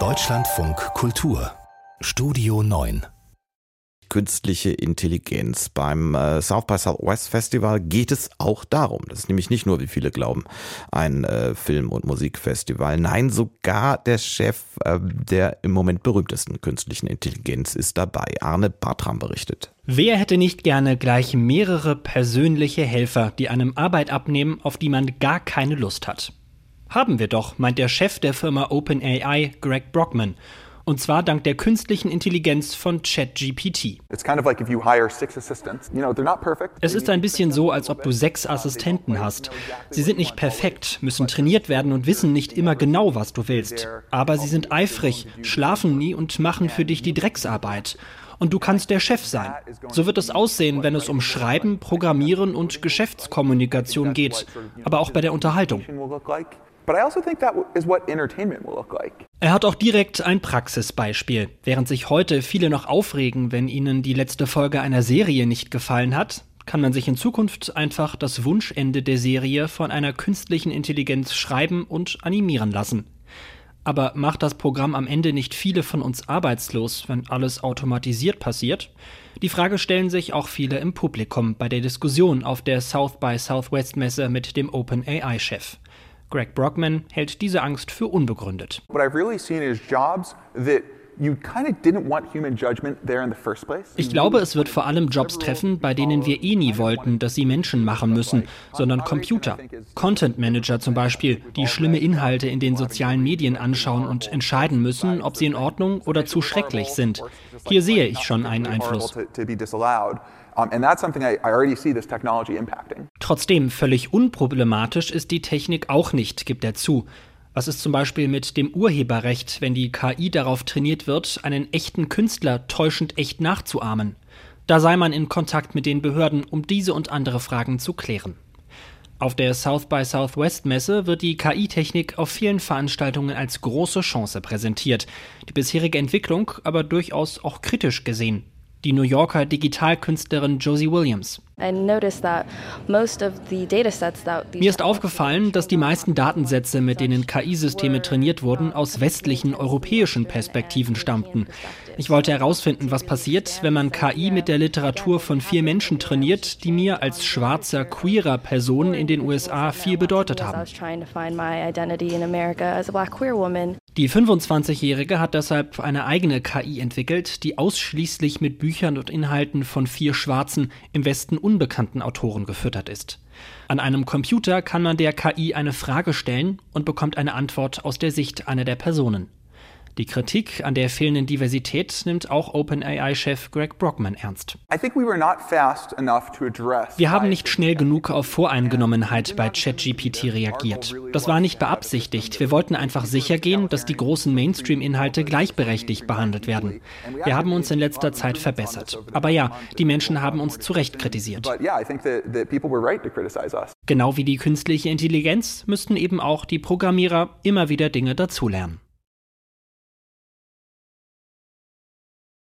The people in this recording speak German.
Deutschlandfunk Kultur Studio 9 künstliche Intelligenz. Beim äh, South by Southwest Festival geht es auch darum. Das ist nämlich nicht nur, wie viele glauben, ein äh, Film- und Musikfestival. Nein, sogar der Chef äh, der im Moment berühmtesten künstlichen Intelligenz ist dabei. Arne Bartram berichtet. Wer hätte nicht gerne gleich mehrere persönliche Helfer, die einem Arbeit abnehmen, auf die man gar keine Lust hat? Haben wir doch, meint der Chef der Firma OpenAI, Greg Brockman. Und zwar dank der künstlichen Intelligenz von ChatGPT. Es ist ein bisschen so, als ob du sechs Assistenten hast. Sie sind nicht perfekt, müssen trainiert werden und wissen nicht immer genau, was du willst. Aber sie sind eifrig, schlafen nie und machen für dich die Drecksarbeit und du kannst der Chef sein. So wird es aussehen, wenn es um Schreiben, Programmieren und Geschäftskommunikation geht, aber auch bei der Unterhaltung. Also er hat auch direkt ein Praxisbeispiel. Während sich heute viele noch aufregen, wenn ihnen die letzte Folge einer Serie nicht gefallen hat, kann man sich in Zukunft einfach das Wunschende der Serie von einer künstlichen Intelligenz schreiben und animieren lassen. Aber macht das Programm am Ende nicht viele von uns arbeitslos, wenn alles automatisiert passiert? Die Frage stellen sich auch viele im Publikum bei der Diskussion auf der South by Southwest Messe mit dem OpenAI-Chef. Greg Brockman hält diese Angst für unbegründet. Ich glaube, es wird vor allem Jobs treffen, bei denen wir eh nie wollten, dass sie Menschen machen müssen, sondern Computer. Content Manager zum Beispiel, die schlimme Inhalte in den sozialen Medien anschauen und entscheiden müssen, ob sie in Ordnung oder zu schrecklich sind. Hier sehe ich schon einen Einfluss. Trotzdem völlig unproblematisch ist die Technik auch nicht, gibt er zu. Was ist zum Beispiel mit dem Urheberrecht, wenn die KI darauf trainiert wird, einen echten Künstler täuschend echt nachzuahmen? Da sei man in Kontakt mit den Behörden, um diese und andere Fragen zu klären. Auf der South by Southwest Messe wird die KI-Technik auf vielen Veranstaltungen als große Chance präsentiert, die bisherige Entwicklung aber durchaus auch kritisch gesehen die New Yorker Digitalkünstlerin Josie Williams. Mir ist aufgefallen, dass die meisten Datensätze, mit denen KI-Systeme trainiert wurden, aus westlichen europäischen Perspektiven stammten. Ich wollte herausfinden, was passiert, wenn man KI mit der Literatur von vier Menschen trainiert, die mir als schwarzer, queerer Person in den USA viel bedeutet haben. Die 25-Jährige hat deshalb eine eigene KI entwickelt, die ausschließlich mit Büchern und Inhalten von vier schwarzen, im Westen unbekannten Autoren gefüttert ist. An einem Computer kann man der KI eine Frage stellen und bekommt eine Antwort aus der Sicht einer der Personen. Die Kritik an der fehlenden Diversität nimmt auch OpenAI-Chef Greg Brockman ernst. Wir haben nicht schnell genug auf Voreingenommenheit bei ChatGPT reagiert. Das war nicht beabsichtigt. Wir wollten einfach sicher gehen, dass die großen Mainstream-Inhalte gleichberechtigt behandelt werden. Wir haben uns in letzter Zeit verbessert. Aber ja, die Menschen haben uns zu Recht kritisiert. Genau wie die künstliche Intelligenz müssten eben auch die Programmierer immer wieder Dinge dazulernen.